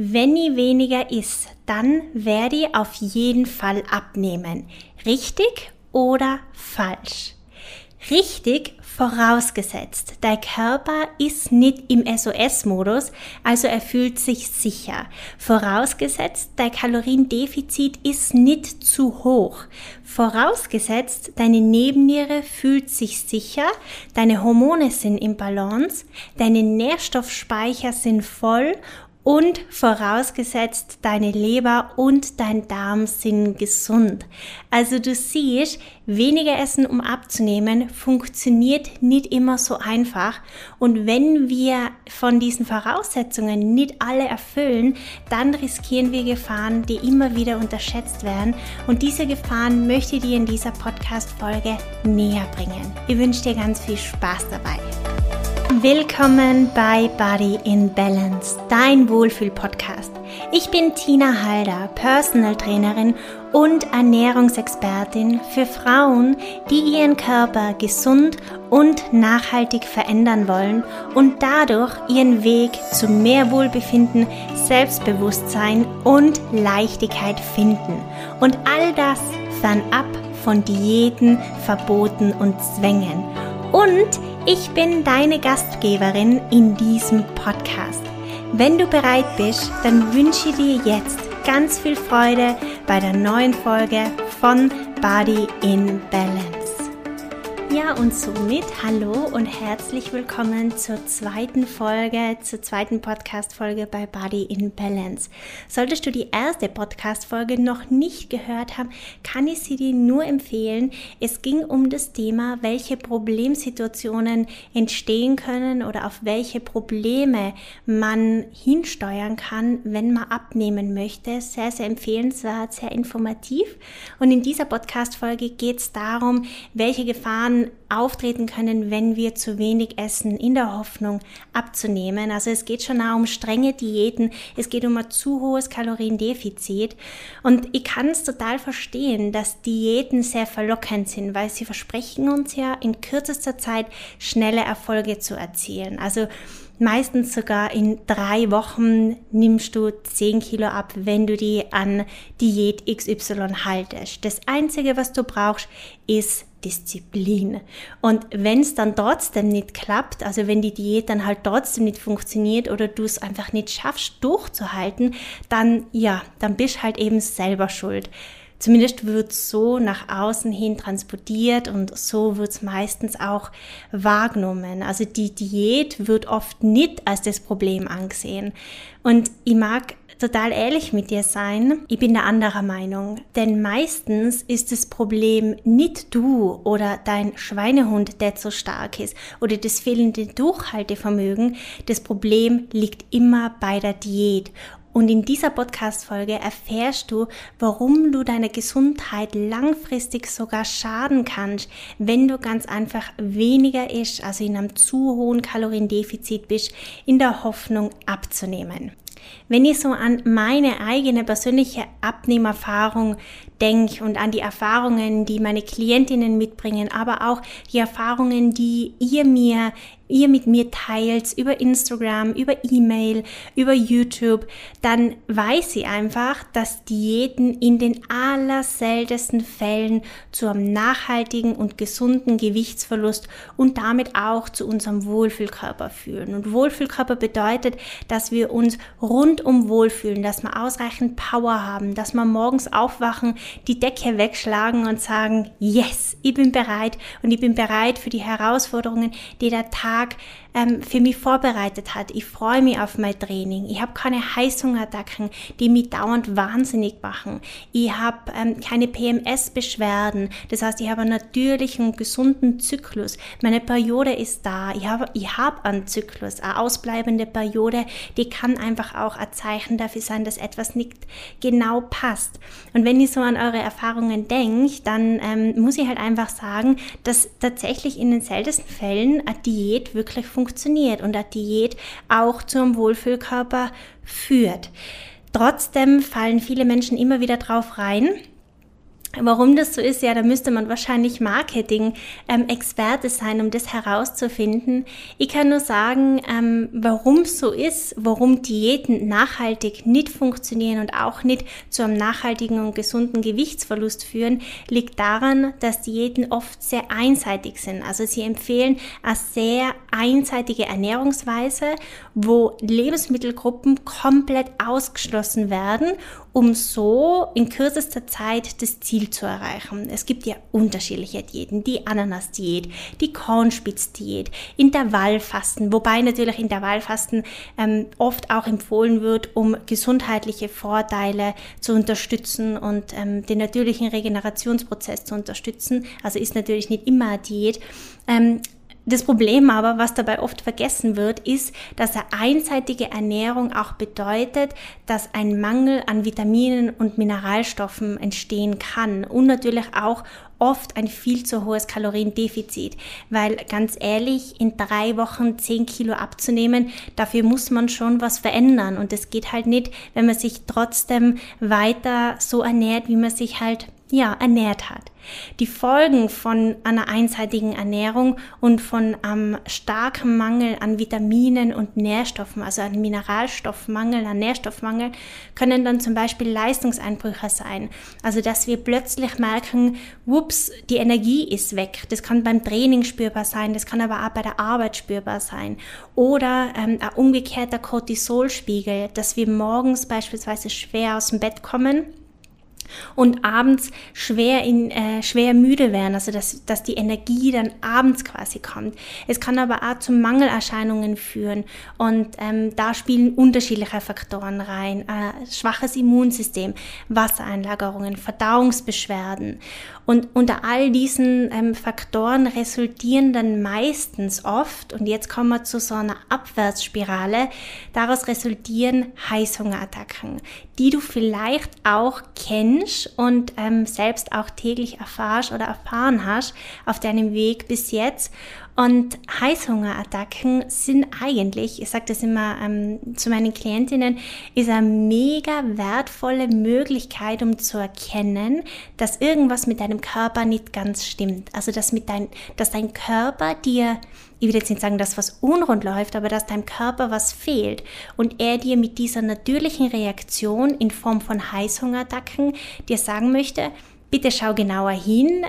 wenn ich weniger isst, dann werde ich auf jeden Fall abnehmen. Richtig oder falsch? Richtig vorausgesetzt, dein Körper ist nicht im SOS-Modus, also er fühlt sich sicher. Vorausgesetzt, dein Kaloriendefizit ist nicht zu hoch. Vorausgesetzt, deine Nebenniere fühlt sich sicher, deine Hormone sind im Balance, deine Nährstoffspeicher sind voll und vorausgesetzt, deine Leber und dein Darm sind gesund. Also du siehst, weniger essen, um abzunehmen, funktioniert nicht immer so einfach. Und wenn wir von diesen Voraussetzungen nicht alle erfüllen, dann riskieren wir Gefahren, die immer wieder unterschätzt werden. Und diese Gefahren möchte ich dir in dieser Podcast-Folge näher bringen. Ich wünsche dir ganz viel Spaß dabei. Willkommen bei Body in Balance, dein Wohlfühl-Podcast. Ich bin Tina Halder, Personal Trainerin und Ernährungsexpertin für Frauen, die ihren Körper gesund und nachhaltig verändern wollen und dadurch ihren Weg zu mehr Wohlbefinden, Selbstbewusstsein und Leichtigkeit finden. Und all das fernab von Diäten, Verboten und Zwängen. Und ich bin deine Gastgeberin in diesem Podcast. Wenn du bereit bist, dann wünsche ich dir jetzt ganz viel Freude bei der neuen Folge von Body in Balance. Ja, und somit hallo und herzlich willkommen zur zweiten Folge, zur zweiten Podcast-Folge bei Body in Balance. Solltest du die erste Podcast-Folge noch nicht gehört haben, kann ich sie dir nur empfehlen. Es ging um das Thema, welche Problemsituationen entstehen können oder auf welche Probleme man hinsteuern kann, wenn man abnehmen möchte. Sehr, sehr empfehlenswert, sehr informativ. Und in dieser Podcast-Folge geht es darum, welche Gefahren auftreten können, wenn wir zu wenig essen, in der Hoffnung abzunehmen. Also es geht schon auch um strenge Diäten, es geht um ein zu hohes Kaloriendefizit. Und ich kann es total verstehen, dass Diäten sehr verlockend sind, weil sie versprechen uns ja in kürzester Zeit schnelle Erfolge zu erzielen. Also Meistens sogar in drei Wochen nimmst du 10 Kilo ab, wenn du die an Diät XY haltest. Das Einzige, was du brauchst, ist Disziplin. Und wenn es dann trotzdem nicht klappt, also wenn die Diät dann halt trotzdem nicht funktioniert oder du es einfach nicht schaffst durchzuhalten, dann ja, dann bist halt eben selber schuld. Zumindest wird so nach außen hin transportiert und so wird es meistens auch wahrgenommen. Also die Diät wird oft nicht als das Problem angesehen. Und ich mag total ehrlich mit dir sein. Ich bin der anderer Meinung. Denn meistens ist das Problem nicht du oder dein Schweinehund, der zu stark ist oder das fehlende Durchhaltevermögen. Das Problem liegt immer bei der Diät. Und in dieser Podcast-Folge erfährst du, warum du deiner Gesundheit langfristig sogar schaden kannst, wenn du ganz einfach weniger isst, also in einem zu hohen Kaloriendefizit bist, in der Hoffnung abzunehmen. Wenn ich so an meine eigene persönliche Abnehmerfahrung denke und an die Erfahrungen, die meine Klientinnen mitbringen, aber auch die Erfahrungen, die ihr mir ihr mit mir teilt über Instagram, über E-Mail, über YouTube, dann weiß sie einfach, dass Diäten in den allerseltensten Fällen zu einem nachhaltigen und gesunden Gewichtsverlust und damit auch zu unserem Wohlfühlkörper führen. Und Wohlfühlkörper bedeutet, dass wir uns rundum wohlfühlen, dass wir ausreichend Power haben, dass wir morgens aufwachen, die Decke wegschlagen und sagen, yes, ich bin bereit. Und ich bin bereit für die Herausforderungen, die der Tag ähm, für mich vorbereitet hat. Ich freue mich auf mein Training. Ich habe keine Heißhungerattacken, die mich dauernd wahnsinnig machen. Ich habe ähm, keine PMS-Beschwerden. Das heißt, ich habe einen natürlichen, gesunden Zyklus. Meine Periode ist da. Ich habe ich hab einen Zyklus. Eine ausbleibende Periode, die kann einfach auch ein Zeichen dafür sein, dass etwas nicht genau passt. Und wenn ich so an eure Erfahrungen denke, dann ähm, muss ich halt einfach sagen, dass tatsächlich in den seltensten Fällen eine Diät wirklich funktioniert funktioniert und eine Diät auch zum Warum das so ist, ja, da müsste man wahrscheinlich Marketing-Experte ähm, sein, um das herauszufinden. Ich kann nur sagen, ähm, warum so ist, warum Diäten nachhaltig nicht funktionieren und auch nicht zu einem nachhaltigen und gesunden Gewichtsverlust führen, liegt daran, dass Diäten oft sehr einseitig sind. Also sie empfehlen eine sehr einseitige Ernährungsweise, wo Lebensmittelgruppen komplett ausgeschlossen werden um so in kürzester Zeit das Ziel zu erreichen. Es gibt ja unterschiedliche Diäten, die Ananas-Diät, die Kornspitz-Diät, Intervallfasten, wobei natürlich Intervallfasten ähm, oft auch empfohlen wird, um gesundheitliche Vorteile zu unterstützen und ähm, den natürlichen Regenerationsprozess zu unterstützen. Also ist natürlich nicht immer eine Diät. Ähm, das Problem aber, was dabei oft vergessen wird, ist, dass eine einseitige Ernährung auch bedeutet, dass ein Mangel an Vitaminen und Mineralstoffen entstehen kann und natürlich auch oft ein viel zu hohes Kaloriendefizit, weil ganz ehrlich, in drei Wochen zehn Kilo abzunehmen, dafür muss man schon was verändern. Und es geht halt nicht, wenn man sich trotzdem weiter so ernährt, wie man sich halt ja, ernährt hat. Die Folgen von einer einseitigen Ernährung und von einem starken Mangel an Vitaminen und Nährstoffen, also an Mineralstoffmangel, an Nährstoffmangel, können dann zum Beispiel Leistungseinbrüche sein. Also dass wir plötzlich merken, whoops, die Energie ist weg. Das kann beim Training spürbar sein, das kann aber auch bei der Arbeit spürbar sein. Oder ähm, ein umgekehrter Cortisolspiegel, dass wir morgens beispielsweise schwer aus dem Bett kommen und abends schwer, in, äh, schwer müde werden, also dass, dass die Energie dann abends quasi kommt. Es kann aber auch zu Mangelerscheinungen führen und ähm, da spielen unterschiedliche Faktoren rein. Äh, schwaches Immunsystem, Wassereinlagerungen, Verdauungsbeschwerden und unter all diesen ähm, Faktoren resultieren dann meistens oft, und jetzt kommen wir zu so einer Abwärtsspirale, daraus resultieren Heißhungerattacken, die du vielleicht auch kennst und ähm, selbst auch täglich erfahrst oder erfahren hast auf deinem Weg bis jetzt. Und Heißhungerattacken sind eigentlich, ich sage das immer ähm, zu meinen Klientinnen, ist eine mega wertvolle Möglichkeit, um zu erkennen, dass irgendwas mit deinem Körper nicht ganz stimmt. Also dass, mit dein, dass dein Körper dir, ich will jetzt nicht sagen, dass was unrund läuft, aber dass deinem Körper was fehlt und er dir mit dieser natürlichen Reaktion in Form von Heißhungerattacken dir sagen möchte, bitte schau genauer hin,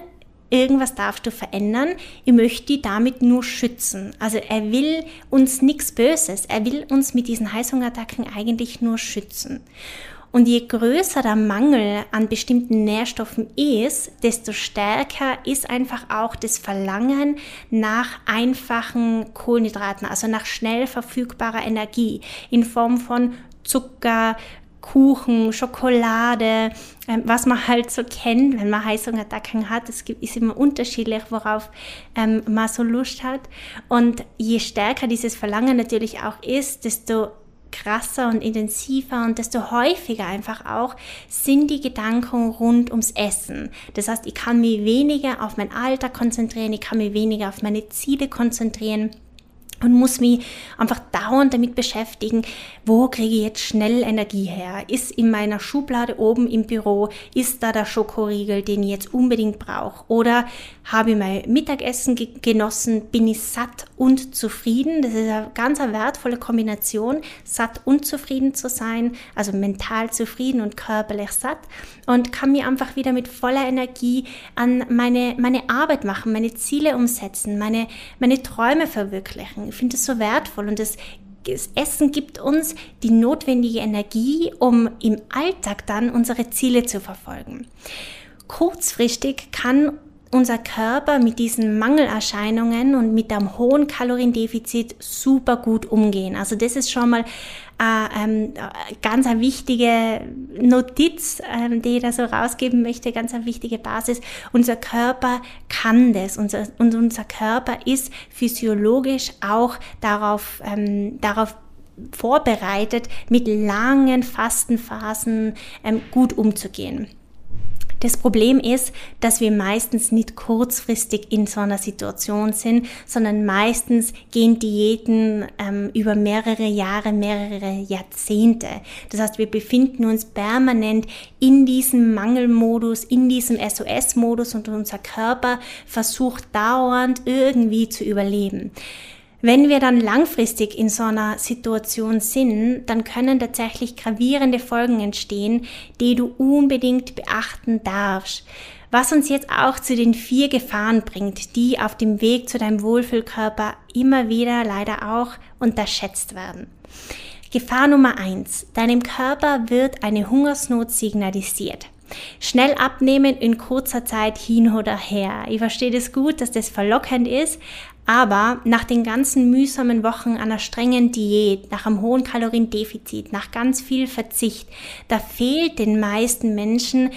irgendwas darfst du verändern, ich möchte die damit nur schützen. Also er will uns nichts Böses, er will uns mit diesen Heißhungerattacken eigentlich nur schützen. Und je größer der Mangel an bestimmten Nährstoffen ist, desto stärker ist einfach auch das Verlangen nach einfachen Kohlenhydraten, also nach schnell verfügbarer Energie in Form von Zucker, Kuchen, Schokolade, ähm, was man halt so kennt, wenn man Heißhungerattacken hat. Es ist immer unterschiedlich, worauf ähm, man so Lust hat. Und je stärker dieses Verlangen natürlich auch ist, desto krasser und intensiver und desto häufiger einfach auch sind die Gedanken rund ums Essen. Das heißt, ich kann mich weniger auf mein Alter konzentrieren, ich kann mich weniger auf meine Ziele konzentrieren und muss mich einfach dauernd damit beschäftigen, wo kriege ich jetzt schnell Energie her? Ist in meiner Schublade oben im Büro, ist da der Schokoriegel, den ich jetzt unbedingt brauche? Oder habe ich mein Mittagessen genossen, bin ich satt und zufrieden? Das ist eine ganz wertvolle Kombination, satt und zufrieden zu sein, also mental zufrieden und körperlich satt und kann mir einfach wieder mit voller Energie an meine, meine Arbeit machen, meine Ziele umsetzen, meine, meine Träume verwirklichen. Ich finde es so wertvoll und das das Essen gibt uns die notwendige Energie, um im Alltag dann unsere Ziele zu verfolgen. Kurzfristig kann unser Körper mit diesen Mangelerscheinungen und mit einem hohen Kaloriendefizit super gut umgehen. Also das ist schon mal äh, ähm, ganz eine wichtige Notiz, ähm, die ich da so rausgeben möchte, ganz eine wichtige Basis. Unser Körper kann das unser, und unser Körper ist physiologisch auch darauf, ähm, darauf vorbereitet, mit langen Fastenphasen ähm, gut umzugehen. Das Problem ist, dass wir meistens nicht kurzfristig in so einer Situation sind, sondern meistens gehen Diäten ähm, über mehrere Jahre, mehrere Jahrzehnte. Das heißt, wir befinden uns permanent in diesem Mangelmodus, in diesem SOS-Modus und unser Körper versucht dauernd irgendwie zu überleben. Wenn wir dann langfristig in so einer Situation sind, dann können tatsächlich gravierende Folgen entstehen, die du unbedingt beachten darfst. Was uns jetzt auch zu den vier Gefahren bringt, die auf dem Weg zu deinem Wohlfühlkörper immer wieder leider auch unterschätzt werden. Gefahr Nummer eins: Deinem Körper wird eine Hungersnot signalisiert. Schnell abnehmen in kurzer Zeit hin oder her. Ich verstehe das gut, dass das verlockend ist, aber nach den ganzen mühsamen Wochen einer strengen Diät, nach einem hohen Kaloriendefizit, nach ganz viel Verzicht, da fehlt den meisten Menschen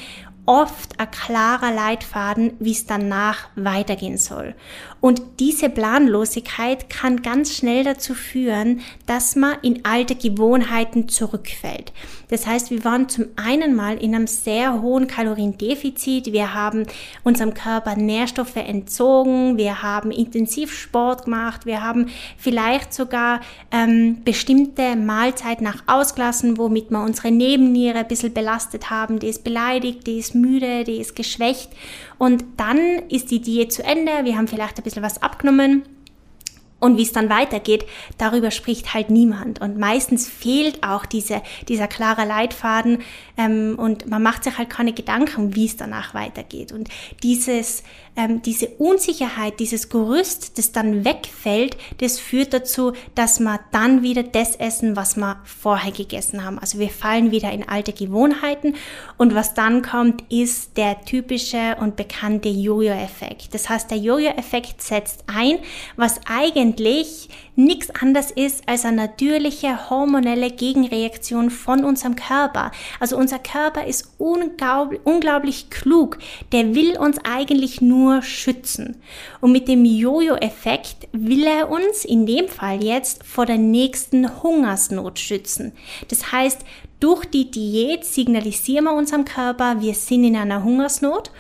oft ein klarer Leitfaden, wie es danach weitergehen soll. Und diese Planlosigkeit kann ganz schnell dazu führen, dass man in alte Gewohnheiten zurückfällt. Das heißt, wir waren zum einen mal in einem sehr hohen Kaloriendefizit, wir haben unserem Körper Nährstoffe entzogen, wir haben intensiv Sport gemacht, wir haben vielleicht sogar ähm, bestimmte Mahlzeiten nach ausgelassen, womit wir unsere Nebenniere ein bisschen belastet haben, die ist beleidigt, die ist ist müde, die ist geschwächt und dann ist die Diät zu Ende, wir haben vielleicht ein bisschen was abgenommen und wie es dann weitergeht, darüber spricht halt niemand. Und meistens fehlt auch diese, dieser klare Leitfaden ähm, und man macht sich halt keine Gedanken, wie es danach weitergeht. Und dieses, ähm, diese Unsicherheit, dieses Gerüst, das dann wegfällt, das führt dazu, dass wir dann wieder das essen, was wir vorher gegessen haben. Also wir fallen wieder in alte Gewohnheiten und was dann kommt, ist der typische und bekannte Jojo-Effekt. Das heißt, der Jojo-Effekt setzt ein, was eigentlich nichts anderes ist als eine natürliche hormonelle Gegenreaktion von unserem Körper. Also unser Körper ist unglaublich klug. Der will uns eigentlich nur schützen. Und mit dem Jojo-Effekt will er uns in dem Fall jetzt vor der nächsten Hungersnot schützen. Das heißt, durch die Diät signalisieren wir unserem Körper, wir sind in einer Hungersnot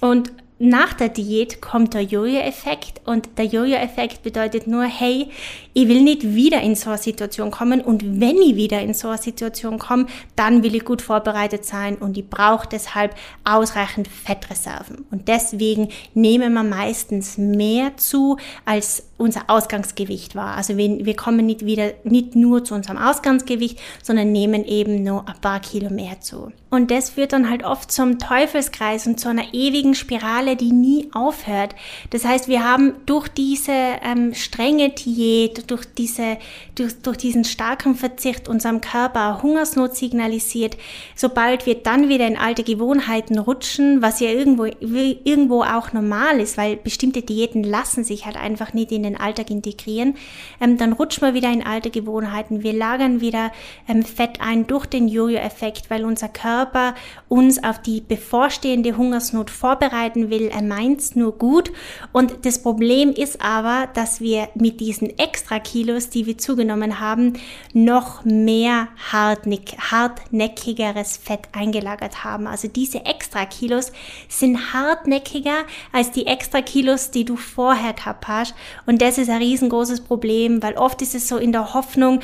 und nach der Diät kommt der Jojo-Effekt und der Jojo-Effekt bedeutet nur, hey, ich will nicht wieder in so eine Situation kommen und wenn ich wieder in so eine Situation komme, dann will ich gut vorbereitet sein und ich brauche deshalb ausreichend Fettreserven. Und deswegen nehmen wir meistens mehr zu, als unser Ausgangsgewicht war. Also wir, wir kommen nicht wieder, nicht nur zu unserem Ausgangsgewicht, sondern nehmen eben nur ein paar Kilo mehr zu. Und das führt dann halt oft zum Teufelskreis und zu einer ewigen Spirale, die nie aufhört. Das heißt, wir haben durch diese ähm, strenge Diät, durch, diese, durch, durch diesen starken Verzicht unserem Körper Hungersnot signalisiert. Sobald wir dann wieder in alte Gewohnheiten rutschen, was ja irgendwo, irgendwo auch normal ist, weil bestimmte Diäten lassen sich halt einfach nicht in den Alltag integrieren, ähm, dann rutschen wir wieder in alte Gewohnheiten. Wir lagern wieder ähm, Fett ein durch den Jojo-Effekt, weil unser Körper uns auf die bevorstehende Hungersnot vorbereiten will. Er meint es nur gut. Und das Problem ist aber, dass wir mit diesen extra extra Kilos, die wir zugenommen haben, noch mehr hartnäck hartnäckigeres Fett eingelagert haben. Also diese extra Kilos sind hartnäckiger als die extra Kilos, die du vorher gehabt hast. Und das ist ein riesengroßes Problem, weil oft ist es so in der Hoffnung,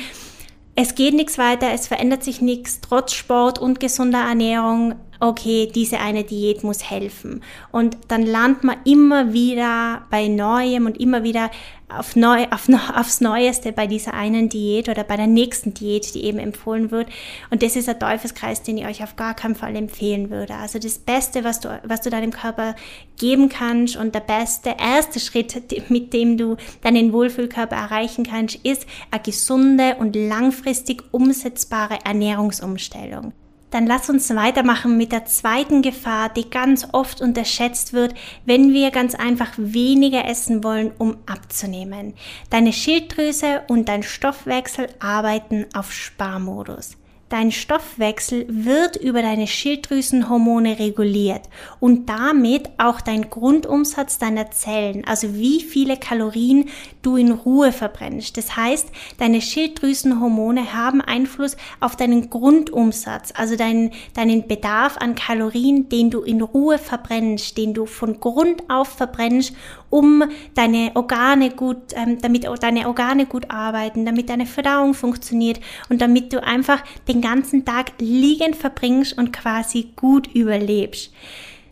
es geht nichts weiter, es verändert sich nichts, trotz Sport und gesunder Ernährung okay, diese eine Diät muss helfen. Und dann landet man immer wieder bei Neuem und immer wieder auf neu, auf, aufs Neueste bei dieser einen Diät oder bei der nächsten Diät, die eben empfohlen wird. Und das ist ein Teufelskreis, den ich euch auf gar keinen Fall empfehlen würde. Also das Beste, was du, was du deinem Körper geben kannst und der beste erste Schritt, mit dem du deinen Wohlfühlkörper erreichen kannst, ist eine gesunde und langfristig umsetzbare Ernährungsumstellung. Dann lass uns weitermachen mit der zweiten Gefahr, die ganz oft unterschätzt wird, wenn wir ganz einfach weniger essen wollen, um abzunehmen. Deine Schilddrüse und dein Stoffwechsel arbeiten auf Sparmodus. Dein Stoffwechsel wird über deine Schilddrüsenhormone reguliert und damit auch dein Grundumsatz deiner Zellen, also wie viele Kalorien du in Ruhe verbrennst. Das heißt, deine Schilddrüsenhormone haben Einfluss auf deinen Grundumsatz, also deinen, deinen Bedarf an Kalorien, den du in Ruhe verbrennst, den du von Grund auf verbrennst, um deine Organe gut, ähm, damit deine Organe gut arbeiten, damit deine Verdauung funktioniert und damit du einfach den ganzen Tag liegend verbringst und quasi gut überlebst.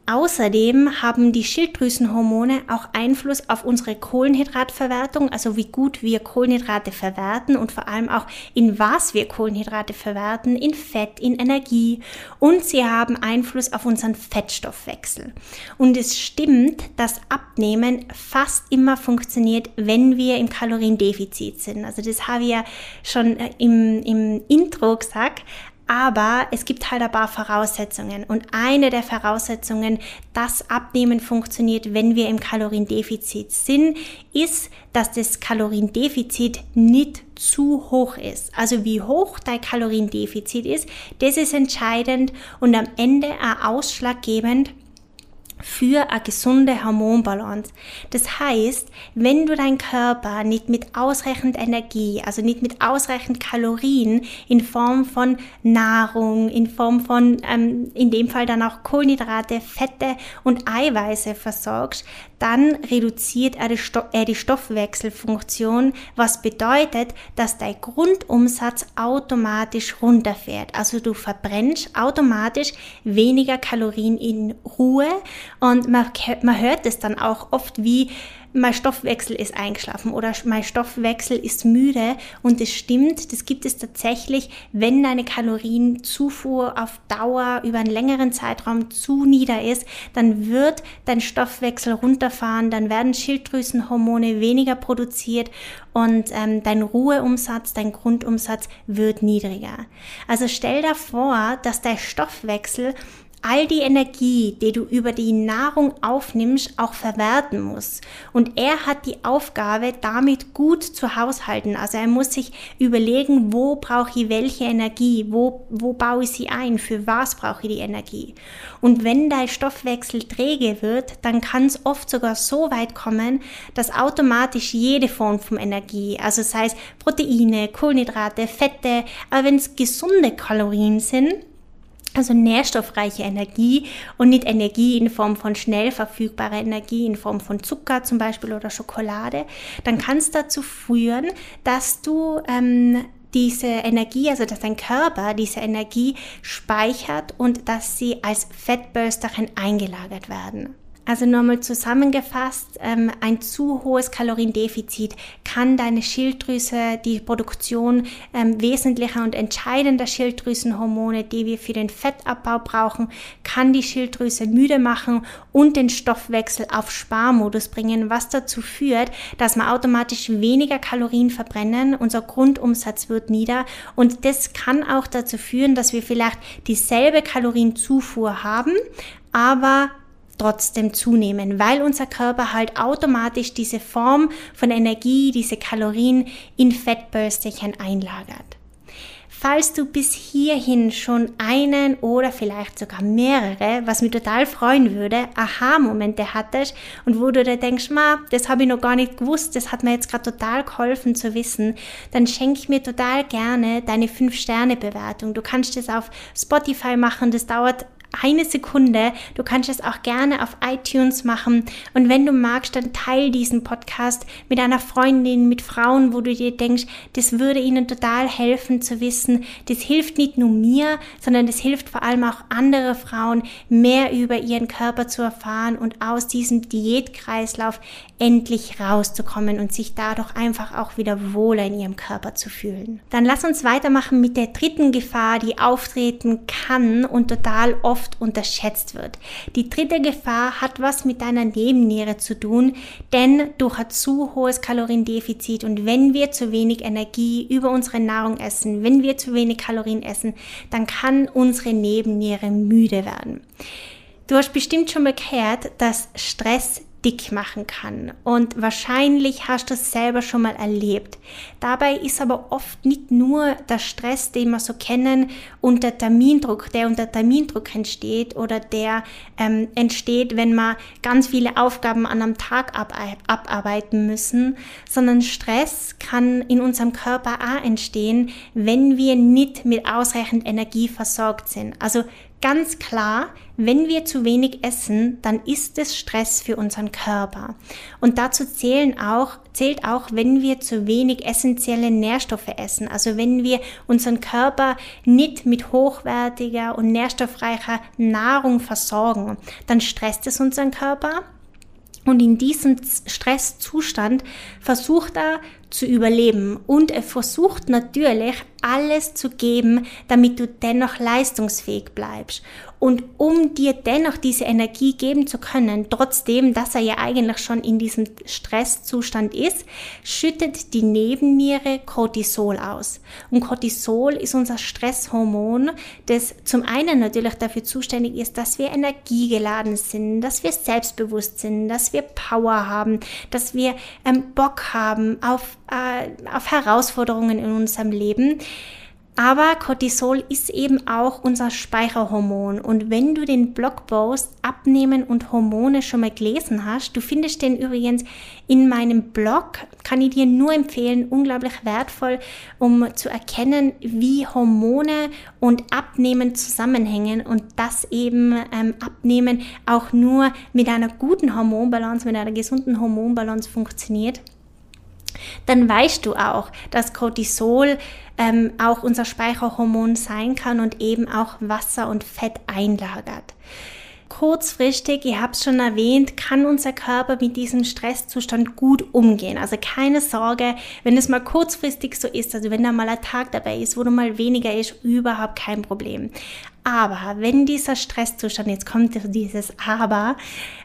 Außerdem haben die Schilddrüsenhormone auch Einfluss auf unsere Kohlenhydratverwertung, also wie gut wir Kohlenhydrate verwerten und vor allem auch in was wir Kohlenhydrate verwerten, in Fett, in Energie und sie haben Einfluss auf unseren Fettstoffwechsel. Und es stimmt, dass Abnehmen fast immer funktioniert, wenn wir im Kaloriendefizit sind. Also das habe ich ja schon äh, im, im Intro gesagt. Aber es gibt halt ein paar Voraussetzungen. Und eine der Voraussetzungen, dass Abnehmen funktioniert, wenn wir im Kaloriendefizit sind, ist, dass das Kaloriendefizit nicht zu hoch ist. Also wie hoch dein Kaloriendefizit ist, das ist entscheidend und am Ende auch ausschlaggebend, für eine gesunde Hormonbalance. Das heißt, wenn du deinen Körper nicht mit ausreichend Energie, also nicht mit ausreichend Kalorien in Form von Nahrung, in Form von, ähm, in dem Fall dann auch Kohlenhydrate, Fette und Eiweiße versorgst, dann reduziert er die, Sto er die Stoffwechselfunktion, was bedeutet, dass dein Grundumsatz automatisch runterfährt. Also du verbrennst automatisch weniger Kalorien in Ruhe und man, man hört es dann auch oft wie, mein Stoffwechsel ist eingeschlafen oder mein Stoffwechsel ist müde und es stimmt, das gibt es tatsächlich, wenn deine Kalorienzufuhr auf Dauer über einen längeren Zeitraum zu nieder ist, dann wird dein Stoffwechsel runterfahren, dann werden Schilddrüsenhormone weniger produziert und ähm, dein Ruheumsatz, dein Grundumsatz wird niedriger. Also stell dir vor, dass dein Stoffwechsel all die Energie, die du über die Nahrung aufnimmst, auch verwerten muss. Und er hat die Aufgabe, damit gut zu haushalten. Also er muss sich überlegen, wo brauche ich welche Energie, wo, wo baue ich sie ein, für was brauche ich die Energie. Und wenn dein Stoffwechsel träge wird, dann kann es oft sogar so weit kommen, dass automatisch jede Form von Energie, also sei es Proteine, Kohlenhydrate, Fette, aber wenn es gesunde Kalorien sind, also nährstoffreiche Energie und nicht Energie in Form von schnell verfügbarer Energie, in Form von Zucker zum Beispiel oder Schokolade, dann kann es dazu führen, dass du ähm, diese Energie, also dass dein Körper diese Energie speichert und dass sie als Fettbörsterchen eingelagert werden. Also nochmal zusammengefasst, ähm, ein zu hohes Kaloriendefizit kann deine Schilddrüse, die Produktion ähm, wesentlicher und entscheidender Schilddrüsenhormone, die wir für den Fettabbau brauchen, kann die Schilddrüse müde machen und den Stoffwechsel auf Sparmodus bringen, was dazu führt, dass wir automatisch weniger Kalorien verbrennen, unser Grundumsatz wird nieder. Und das kann auch dazu führen, dass wir vielleicht dieselbe Kalorienzufuhr haben, aber trotzdem zunehmen, weil unser Körper halt automatisch diese Form von Energie, diese Kalorien in Fettbörstchen einlagert. Falls du bis hierhin schon einen oder vielleicht sogar mehrere, was mich total freuen würde, Aha-Momente hattest und wo du dir denkst, ma, das habe ich noch gar nicht gewusst, das hat mir jetzt gerade total geholfen zu wissen, dann schenk mir total gerne deine 5-Sterne-Bewertung. Du kannst das auf Spotify machen, das dauert eine Sekunde. Du kannst es auch gerne auf iTunes machen. Und wenn du magst, dann teil diesen Podcast mit einer Freundin, mit Frauen, wo du dir denkst, das würde ihnen total helfen zu wissen. Das hilft nicht nur mir, sondern das hilft vor allem auch andere Frauen, mehr über ihren Körper zu erfahren und aus diesem Diätkreislauf endlich rauszukommen und sich dadurch einfach auch wieder wohler in ihrem Körper zu fühlen. Dann lass uns weitermachen mit der dritten Gefahr, die auftreten kann und total oft oft unterschätzt wird. Die dritte Gefahr hat was mit deiner Nebenniere zu tun, denn du hast zu hohes Kaloriendefizit und wenn wir zu wenig Energie über unsere Nahrung essen, wenn wir zu wenig Kalorien essen, dann kann unsere Nebenniere müde werden. Du hast bestimmt schon mal gehört, dass Stress dick machen kann. Und wahrscheinlich hast du es selber schon mal erlebt. Dabei ist aber oft nicht nur der Stress, den wir so kennen, unter Termindruck, der unter Termindruck entsteht oder der ähm, entsteht, wenn wir ganz viele Aufgaben an einem Tag ab abarbeiten müssen, sondern Stress kann in unserem Körper auch entstehen, wenn wir nicht mit ausreichend Energie versorgt sind. Also ganz klar, wenn wir zu wenig essen, dann ist es Stress für unseren Körper. Und dazu zählen auch, zählt auch, wenn wir zu wenig essentielle Nährstoffe essen. Also wenn wir unseren Körper nicht mit hochwertiger und nährstoffreicher Nahrung versorgen, dann stresst es unseren Körper und in diesem Stresszustand versucht er zu überleben und er versucht natürlich alles zu geben, damit du dennoch leistungsfähig bleibst. Und um dir dennoch diese Energie geben zu können, trotzdem, dass er ja eigentlich schon in diesem Stresszustand ist, schüttet die Nebenniere Cortisol aus. Und Cortisol ist unser Stresshormon, das zum einen natürlich dafür zuständig ist, dass wir energiegeladen sind, dass wir selbstbewusst sind, dass wir Power haben, dass wir ähm, Bock haben auf äh, auf Herausforderungen in unserem Leben. Aber Cortisol ist eben auch unser Speicherhormon. Und wenn du den Blogpost Abnehmen und Hormone schon mal gelesen hast, du findest den übrigens in meinem Blog, kann ich dir nur empfehlen, unglaublich wertvoll, um zu erkennen, wie Hormone und Abnehmen zusammenhängen und dass eben ähm, Abnehmen auch nur mit einer guten Hormonbalance, mit einer gesunden Hormonbalance funktioniert dann weißt du auch, dass Cortisol ähm, auch unser Speicherhormon sein kann und eben auch Wasser und Fett einlagert. Kurzfristig, ihr habt es schon erwähnt, kann unser Körper mit diesem Stresszustand gut umgehen. Also keine Sorge, wenn es mal kurzfristig so ist, also wenn da mal ein Tag dabei ist, wo du mal weniger ist, überhaupt kein Problem. Aber wenn dieser Stresszustand, jetzt kommt dieses Aber,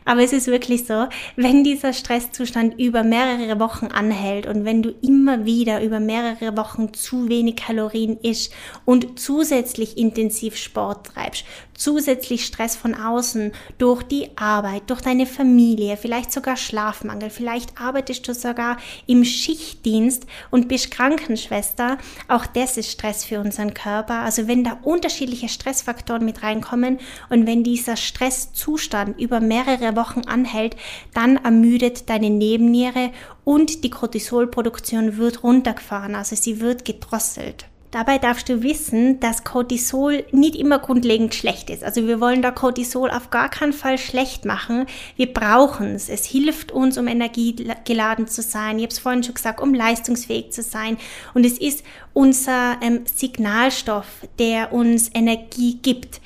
aber es ist wirklich so, wenn dieser Stresszustand über mehrere Wochen anhält und wenn du immer wieder über mehrere Wochen zu wenig Kalorien isst und zusätzlich intensiv Sport treibst, zusätzlich Stress von außen durch die Arbeit, durch deine Familie, vielleicht sogar Schlafmangel, vielleicht arbeitest du sogar im Schichtdienst und bist Krankenschwester, auch das ist Stress für unseren Körper. Also wenn da unterschiedliche Stressfaktoren Stressfaktoren mit reinkommen. Und wenn dieser Stresszustand über mehrere Wochen anhält, dann ermüdet deine Nebenniere und die Cortisolproduktion wird runtergefahren, also sie wird gedrosselt. Dabei darfst du wissen, dass Cortisol nicht immer grundlegend schlecht ist. Also wir wollen da Cortisol auf gar keinen Fall schlecht machen. Wir brauchen es. Es hilft uns, um energiegeladen zu sein. Ich habe es vorhin schon gesagt, um leistungsfähig zu sein. Und es ist unser ähm, Signalstoff, der uns Energie gibt.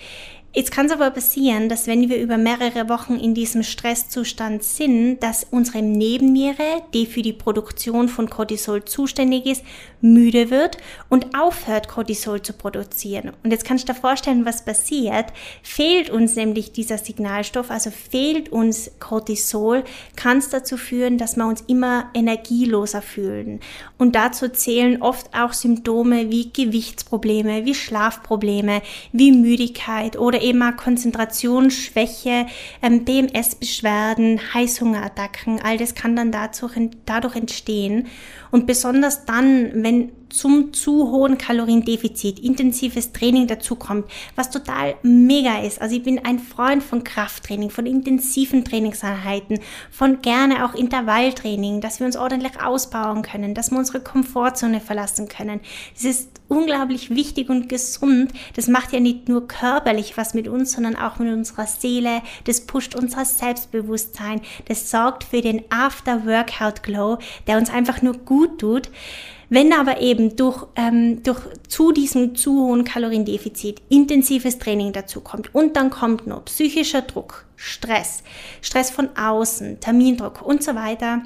Jetzt kann es aber passieren, dass wenn wir über mehrere Wochen in diesem Stresszustand sind, dass unsere Nebenniere, die für die Produktion von Cortisol zuständig ist, müde wird und aufhört, Cortisol zu produzieren. Und jetzt kannst du dir vorstellen, was passiert. Fehlt uns nämlich dieser Signalstoff, also fehlt uns Cortisol, kann es dazu führen, dass wir uns immer energieloser fühlen. Und dazu zählen oft auch Symptome wie Gewichtsprobleme, wie Schlafprobleme, wie Müdigkeit oder auch Konzentrationsschwäche, ähm, BMS-Beschwerden, Heißhungerattacken, all das kann dann dazu, dadurch entstehen. Und besonders dann, wenn zum zu hohen Kaloriendefizit intensives Training dazukommt, was total mega ist. Also ich bin ein Freund von Krafttraining, von intensiven Trainingseinheiten, von gerne auch Intervalltraining, dass wir uns ordentlich ausbauen können, dass wir unsere Komfortzone verlassen können. Das ist unglaublich wichtig und gesund. Das macht ja nicht nur körperlich was mit uns, sondern auch mit unserer Seele. Das pusht unser Selbstbewusstsein. Das sorgt für den After-Workout-Glow, der uns einfach nur gut tut. Wenn aber eben durch, ähm, durch zu diesem zu hohen Kaloriendefizit intensives Training dazu kommt und dann kommt noch psychischer Druck, Stress, Stress von außen, Termindruck und so weiter,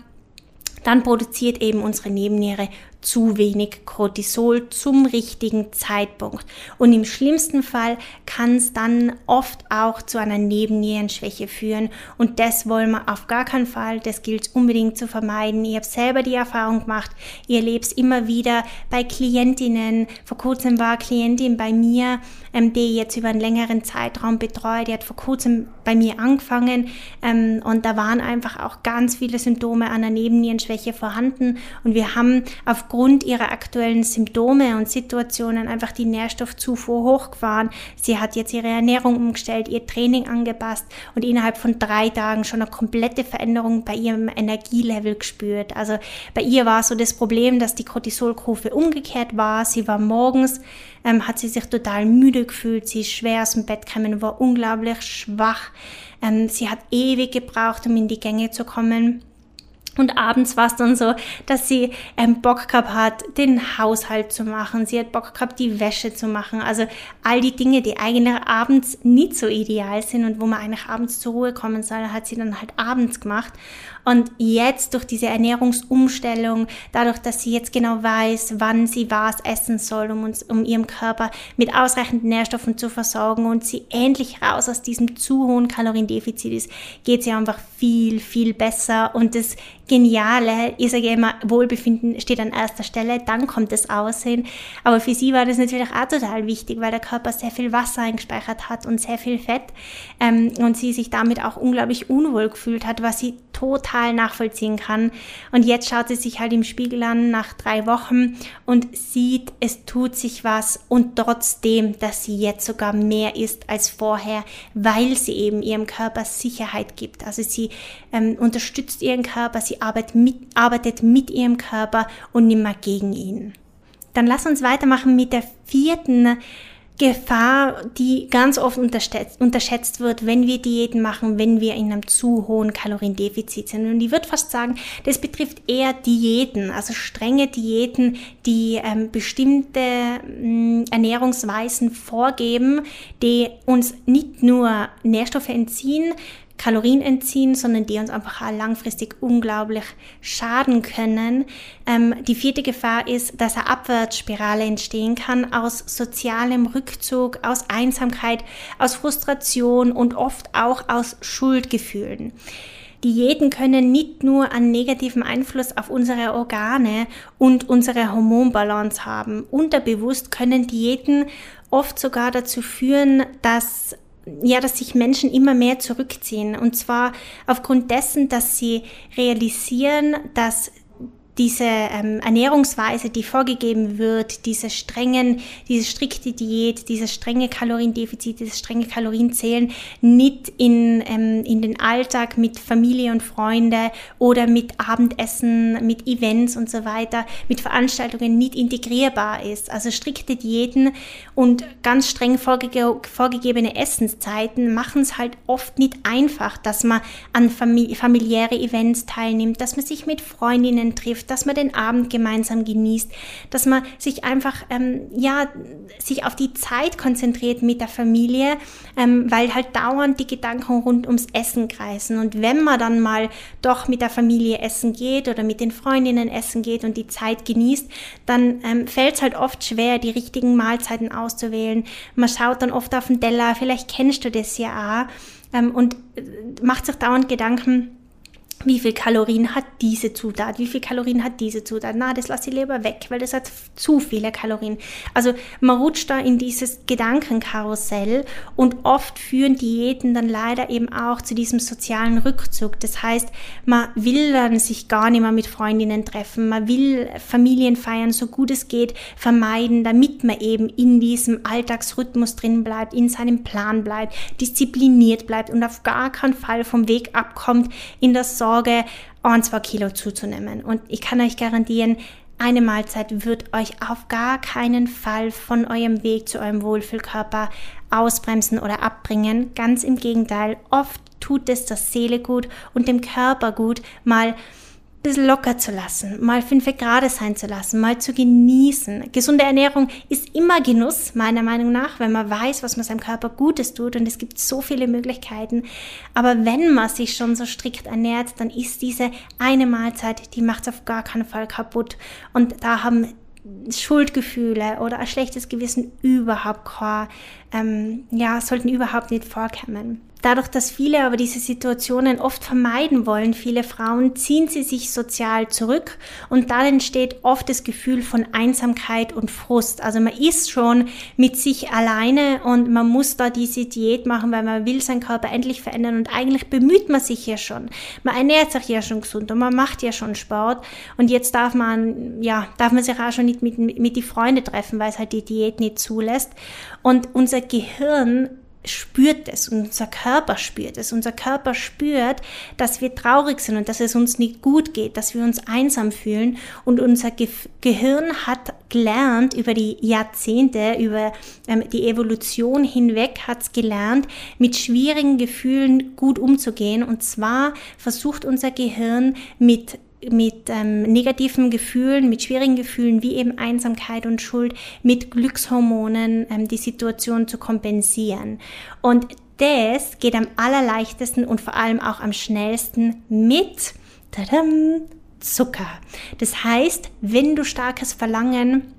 dann produziert eben unsere Nebenniere zu wenig Cortisol zum richtigen Zeitpunkt. Und im schlimmsten Fall kann es dann oft auch zu einer Nebennierenschwäche führen. Und das wollen wir auf gar keinen Fall. Das gilt unbedingt zu vermeiden. Ich habe selber die Erfahrung gemacht. Ich erlebe es immer wieder bei Klientinnen. Vor kurzem war Klientin bei mir, ähm, die jetzt über einen längeren Zeitraum betreut. Die hat vor kurzem bei mir angefangen ähm, und da waren einfach auch ganz viele Symptome einer Nebennierenschwäche vorhanden. Und wir haben auf aufgrund ihrer aktuellen Symptome und Situationen einfach die Nährstoffzufuhr hochgefahren. Sie hat jetzt ihre Ernährung umgestellt, ihr Training angepasst und innerhalb von drei Tagen schon eine komplette Veränderung bei ihrem Energielevel gespürt. Also bei ihr war so das Problem, dass die Cortisolkurve umgekehrt war. Sie war morgens, ähm, hat sie sich total müde gefühlt, sie ist schwer aus dem Bett gekommen, war unglaublich schwach. Ähm, sie hat ewig gebraucht, um in die Gänge zu kommen. Und abends war es dann so, dass sie ähm, Bock gehabt hat, den Haushalt zu machen. Sie hat Bock gehabt, die Wäsche zu machen. Also all die Dinge, die eigentlich abends nicht so ideal sind und wo man eigentlich abends zur Ruhe kommen soll, hat sie dann halt abends gemacht. Und jetzt durch diese Ernährungsumstellung, dadurch, dass sie jetzt genau weiß, wann sie was essen soll, um uns, um ihrem Körper mit ausreichenden Nährstoffen zu versorgen und sie endlich raus aus diesem zu hohen Kaloriendefizit ist, geht sie einfach viel, viel besser. Und das Geniale, ich sage immer, Wohlbefinden steht an erster Stelle, dann kommt das Aussehen. Aber für sie war das natürlich auch total wichtig, weil der Körper sehr viel Wasser eingespeichert hat und sehr viel Fett ähm, und sie sich damit auch unglaublich unwohl gefühlt hat, was sie total nachvollziehen kann. Und jetzt schaut sie sich halt im Spiegel an nach drei Wochen und sieht, es tut sich was und trotzdem, dass sie jetzt sogar mehr ist als vorher, weil sie eben ihrem Körper Sicherheit gibt. Also sie ähm, unterstützt ihren Körper, sie arbeitet mit, arbeitet mit ihrem Körper und nicht mehr gegen ihn. Dann lass uns weitermachen mit der vierten Gefahr, die ganz oft unterschätzt, wird, wenn wir Diäten machen, wenn wir in einem zu hohen Kaloriendefizit sind. Und ich würde fast sagen, das betrifft eher Diäten, also strenge Diäten, die ähm, bestimmte ähm, Ernährungsweisen vorgeben, die uns nicht nur Nährstoffe entziehen, Kalorien entziehen, sondern die uns einfach langfristig unglaublich schaden können. Ähm, die vierte Gefahr ist, dass eine Abwärtsspirale entstehen kann aus sozialem Rückzug, aus Einsamkeit, aus Frustration und oft auch aus Schuldgefühlen. Diäten können nicht nur einen negativen Einfluss auf unsere Organe und unsere Hormonbalance haben. Unterbewusst können Diäten oft sogar dazu führen, dass ja, dass sich Menschen immer mehr zurückziehen. Und zwar aufgrund dessen, dass sie realisieren, dass diese ähm, Ernährungsweise, die vorgegeben wird, diese strengen, diese strikte Diät, dieses strenge Kaloriendefizit, dieses strenge Kalorienzählen nicht in, ähm, in den Alltag mit Familie und Freunde oder mit Abendessen, mit Events und so weiter, mit Veranstaltungen nicht integrierbar ist. Also strikte Diäten und ganz streng vorge vorgegebene Essenszeiten machen es halt oft nicht einfach, dass man an familiäre Events teilnimmt, dass man sich mit Freundinnen trifft, dass man den Abend gemeinsam genießt, dass man sich einfach, ähm, ja, sich auf die Zeit konzentriert mit der Familie, ähm, weil halt dauernd die Gedanken rund ums Essen kreisen. Und wenn man dann mal doch mit der Familie essen geht oder mit den Freundinnen essen geht und die Zeit genießt, dann ähm, fällt es halt oft schwer, die richtigen Mahlzeiten auszuwählen. Man schaut dann oft auf den Teller, vielleicht kennst du das ja auch, ähm, und äh, macht sich dauernd Gedanken, wie viel Kalorien hat diese Zutat, wie viel Kalorien hat diese Zutat. Na, das lasse ich lieber weg, weil das hat zu viele Kalorien. Also man rutscht da in dieses Gedankenkarussell und oft führen Diäten dann leider eben auch zu diesem sozialen Rückzug. Das heißt, man will dann sich gar nicht mehr mit Freundinnen treffen, man will Familienfeiern so gut es geht vermeiden, damit man eben in diesem Alltagsrhythmus drin bleibt, in seinem Plan bleibt, diszipliniert bleibt und auf gar keinen Fall vom Weg abkommt in das Sorge, ein, zwei Kilo zuzunehmen. Und ich kann euch garantieren, eine Mahlzeit wird euch auf gar keinen Fall von eurem Weg zu eurem Wohlfühlkörper ausbremsen oder abbringen. Ganz im Gegenteil, oft tut es der Seele gut und dem Körper gut, mal bisschen locker zu lassen, mal fünf Grad sein zu lassen, mal zu genießen. Gesunde Ernährung ist immer Genuss, meiner Meinung nach, wenn man weiß, was man seinem Körper Gutes tut und es gibt so viele Möglichkeiten. Aber wenn man sich schon so strikt ernährt, dann ist diese eine Mahlzeit, die macht es auf gar keinen Fall kaputt. Und da haben Schuldgefühle oder ein schlechtes Gewissen überhaupt ähm, ja, sollten überhaupt nicht vorkommen. Dadurch, dass viele aber diese Situationen oft vermeiden wollen, viele Frauen, ziehen sie sich sozial zurück und dann entsteht oft das Gefühl von Einsamkeit und Frust. Also man ist schon mit sich alleine und man muss da diese Diät machen, weil man will seinen Körper endlich verändern und eigentlich bemüht man sich ja schon. Man ernährt sich ja schon gesund und man macht ja schon Sport und jetzt darf man, ja, darf man sich auch schon nicht mit, mit die Freunde treffen, weil es halt die Diät nicht zulässt. Und unser Gehirn spürt es, unser Körper spürt es. Unser Körper spürt, dass wir traurig sind und dass es uns nicht gut geht, dass wir uns einsam fühlen. Und unser Ge Gehirn hat gelernt über die Jahrzehnte, über ähm, die Evolution hinweg, hat es gelernt, mit schwierigen Gefühlen gut umzugehen. Und zwar versucht unser Gehirn mit mit ähm, negativen Gefühlen, mit schwierigen Gefühlen wie eben Einsamkeit und Schuld, mit Glückshormonen ähm, die Situation zu kompensieren. Und das geht am allerleichtesten und vor allem auch am schnellsten mit tadam, Zucker. Das heißt, wenn du starkes Verlangen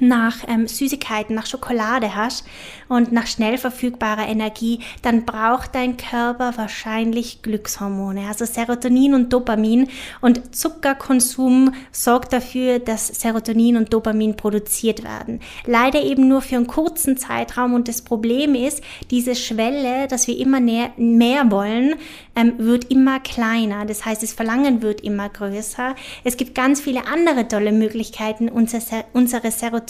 nach ähm, Süßigkeiten, nach Schokolade hast und nach schnell verfügbarer Energie, dann braucht dein Körper wahrscheinlich Glückshormone, also Serotonin und Dopamin. Und Zuckerkonsum sorgt dafür, dass Serotonin und Dopamin produziert werden. Leider eben nur für einen kurzen Zeitraum. Und das Problem ist, diese Schwelle, dass wir immer mehr, mehr wollen, ähm, wird immer kleiner. Das heißt, das Verlangen wird immer größer. Es gibt ganz viele andere tolle Möglichkeiten, unser, unsere Serotonin-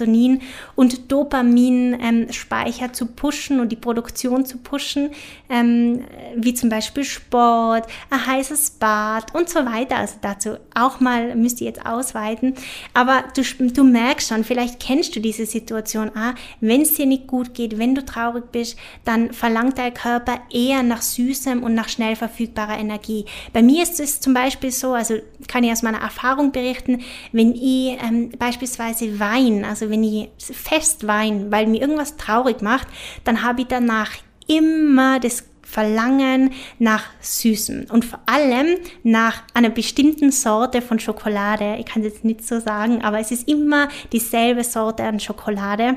und Dopamin-Speicher ähm, zu pushen und die Produktion zu pushen, ähm, wie zum Beispiel Sport, ein heißes Bad und so weiter. Also dazu auch mal müsst ihr jetzt ausweiten. Aber du, du merkst schon, vielleicht kennst du diese Situation. Ah, wenn es dir nicht gut geht, wenn du traurig bist, dann verlangt dein Körper eher nach Süßem und nach schnell verfügbarer Energie. Bei mir ist es zum Beispiel so, also kann ich aus meiner Erfahrung berichten, wenn ich ähm, beispielsweise wein, also wenn ich fest wein, weil mir irgendwas traurig macht, dann habe ich danach immer das Verlangen nach Süßem und vor allem nach einer bestimmten Sorte von Schokolade. Ich kann es jetzt nicht so sagen, aber es ist immer dieselbe Sorte an Schokolade.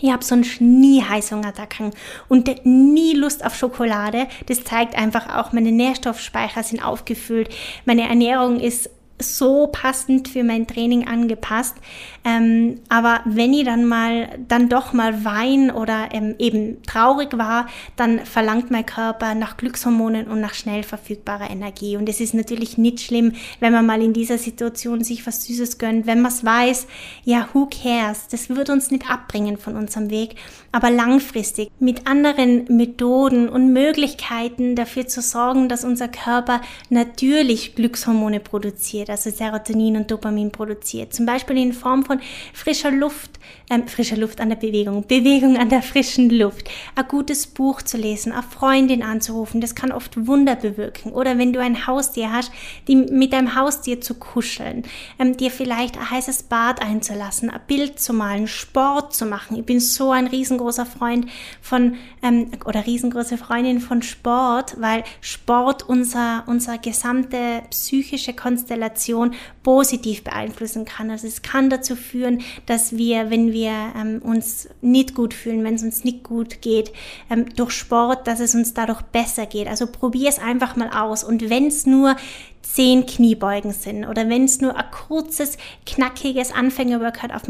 Ich habe sonst nie Heißhungerattacken und nie Lust auf Schokolade. Das zeigt einfach auch, meine Nährstoffspeicher sind aufgefüllt. Meine Ernährung ist so passend für mein Training angepasst. Ähm, aber wenn ich dann mal, dann doch mal wein oder ähm, eben traurig war, dann verlangt mein Körper nach Glückshormonen und nach schnell verfügbarer Energie. Und es ist natürlich nicht schlimm, wenn man mal in dieser Situation sich was Süßes gönnt, wenn man es weiß, ja, who cares? Das wird uns nicht abbringen von unserem Weg, aber langfristig mit anderen Methoden und Möglichkeiten dafür zu sorgen, dass unser Körper natürlich Glückshormone produziert also Serotonin und Dopamin produziert. Zum Beispiel in Form von frischer Luft, ähm, frischer Luft an der Bewegung, Bewegung an der frischen Luft, ein gutes Buch zu lesen, eine Freundin anzurufen, das kann oft Wunder bewirken. Oder wenn du ein Haustier hast, die, mit deinem Haustier zu kuscheln, ähm, dir vielleicht ein heißes Bad einzulassen, ein Bild zu malen, Sport zu machen. Ich bin so ein riesengroßer Freund von, ähm, oder riesengroße Freundin von Sport, weil Sport unser, unser gesamte psychische Konstellation positiv beeinflussen kann. Also es kann dazu führen, dass wir, wenn wir ähm, uns nicht gut fühlen, wenn es uns nicht gut geht, ähm, durch Sport, dass es uns dadurch besser geht. Also probier es einfach mal aus. Und wenn es nur zehn Kniebeugen sind oder wenn es nur ein kurzes, knackiges Anfängerworkout auf,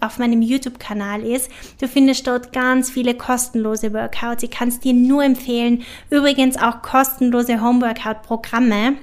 auf meinem YouTube-Kanal ist. Du findest dort ganz viele kostenlose Workouts. Ich kann es dir nur empfehlen. Übrigens auch kostenlose Homeworkout-Programme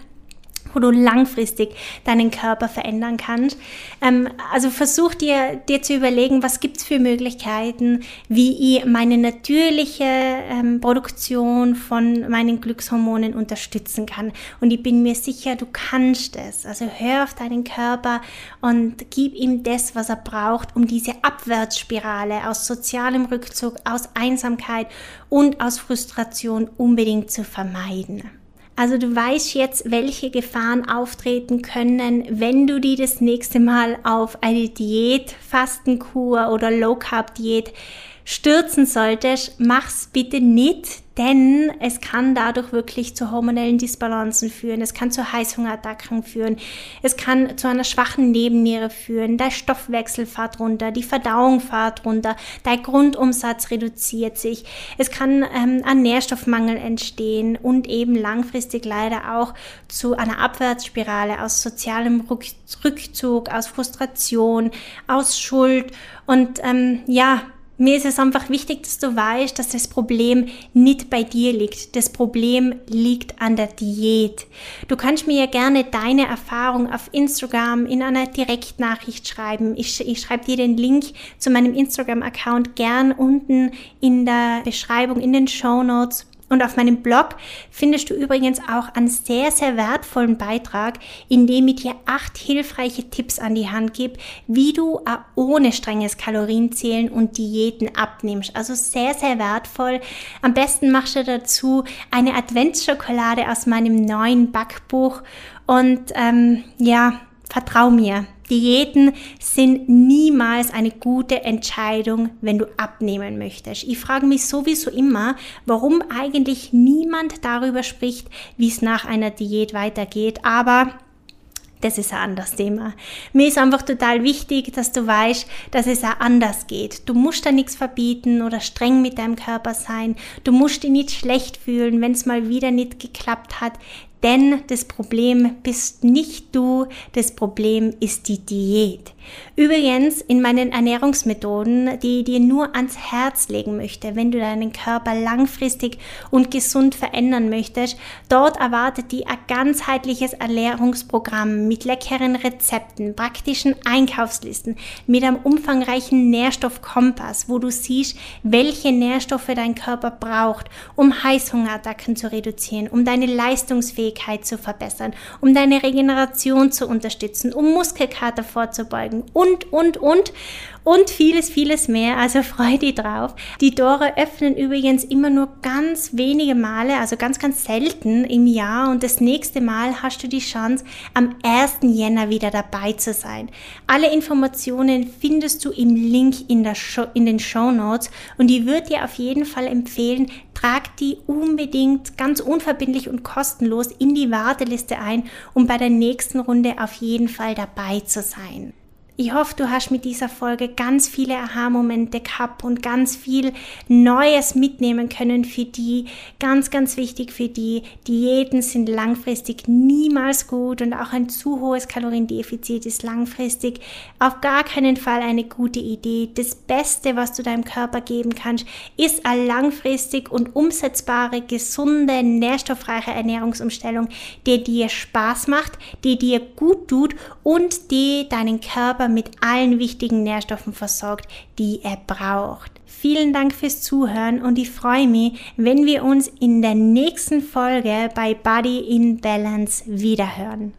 wo du langfristig deinen Körper verändern kannst. Ähm, also versuch dir, dir zu überlegen, was gibt's für Möglichkeiten, wie ich meine natürliche ähm, Produktion von meinen Glückshormonen unterstützen kann. Und ich bin mir sicher, du kannst es. Also hör auf deinen Körper und gib ihm das, was er braucht, um diese Abwärtsspirale aus sozialem Rückzug, aus Einsamkeit und aus Frustration unbedingt zu vermeiden. Also du weißt jetzt, welche Gefahren auftreten können, wenn du die das nächste Mal auf eine Diät, Fastenkur oder Low Carb Diät stürzen solltest, mach's bitte nicht, denn es kann dadurch wirklich zu hormonellen Disbalancen führen, es kann zu Heißhungerattacken führen, es kann zu einer schwachen Nebenniere führen, dein Stoffwechsel fährt runter, die Verdauung fährt runter, dein Grundumsatz reduziert sich, es kann ähm, ein Nährstoffmangel entstehen und eben langfristig leider auch zu einer Abwärtsspirale aus sozialem Rückzug, aus Frustration, aus Schuld und ähm, ja, mir ist es einfach wichtig, dass du weißt, dass das Problem nicht bei dir liegt. Das Problem liegt an der Diät. Du kannst mir ja gerne deine Erfahrung auf Instagram in einer Direktnachricht schreiben. Ich, ich schreibe dir den Link zu meinem Instagram-Account gern unten in der Beschreibung, in den Show Notes. Und auf meinem Blog findest du übrigens auch einen sehr, sehr wertvollen Beitrag, in dem ich dir acht hilfreiche Tipps an die Hand gebe, wie du ohne strenges Kalorienzählen und Diäten abnimmst. Also sehr, sehr wertvoll. Am besten machst du dazu eine Adventsschokolade aus meinem neuen Backbuch. Und ähm, ja, vertrau mir, Diäten sind niemals eine gute Entscheidung, wenn du abnehmen möchtest. Ich frage mich sowieso immer, warum eigentlich niemand darüber spricht, wie es nach einer Diät weitergeht. Aber das ist ein anderes Thema. Mir ist einfach total wichtig, dass du weißt, dass es auch anders geht. Du musst da nichts verbieten oder streng mit deinem Körper sein. Du musst dich nicht schlecht fühlen, wenn es mal wieder nicht geklappt hat. Denn das Problem bist nicht du, das Problem ist die Diät. Übrigens in meinen Ernährungsmethoden, die ich dir nur ans Herz legen möchte, wenn du deinen Körper langfristig und gesund verändern möchtest, dort erwartet dich ein ganzheitliches Ernährungsprogramm mit leckeren Rezepten, praktischen Einkaufslisten, mit einem umfangreichen Nährstoffkompass, wo du siehst, welche Nährstoffe dein Körper braucht, um Heißhungerattacken zu reduzieren, um deine Leistungsfähigkeit Leistungsfähigkeit zu verbessern, um deine Regeneration zu unterstützen, um Muskelkater vorzubeugen und, und, und und vieles, vieles mehr. Also freu dich drauf. Die Tore öffnen übrigens immer nur ganz wenige Male, also ganz, ganz selten im Jahr und das nächste Mal hast du die Chance, am 1. Jänner wieder dabei zu sein. Alle Informationen findest du im Link in, der Show, in den Show Notes und ich würde dir auf jeden Fall empfehlen, trag die unbedingt ganz unverbindlich und kostenlos in die Warteliste ein, um bei der nächsten Runde auf jeden Fall dabei zu sein. Ich hoffe, du hast mit dieser Folge ganz viele Aha-Momente gehabt und ganz viel Neues mitnehmen können für die. Ganz, ganz wichtig für die. Diäten sind langfristig niemals gut und auch ein zu hohes Kaloriendefizit ist langfristig auf gar keinen Fall eine gute Idee. Das Beste, was du deinem Körper geben kannst, ist eine langfristig und umsetzbare, gesunde, nährstoffreiche Ernährungsumstellung, die dir Spaß macht, die dir gut tut und die deinen Körper mit allen wichtigen Nährstoffen versorgt, die er braucht. Vielen Dank fürs Zuhören und ich freue mich, wenn wir uns in der nächsten Folge bei Body in Balance wiederhören.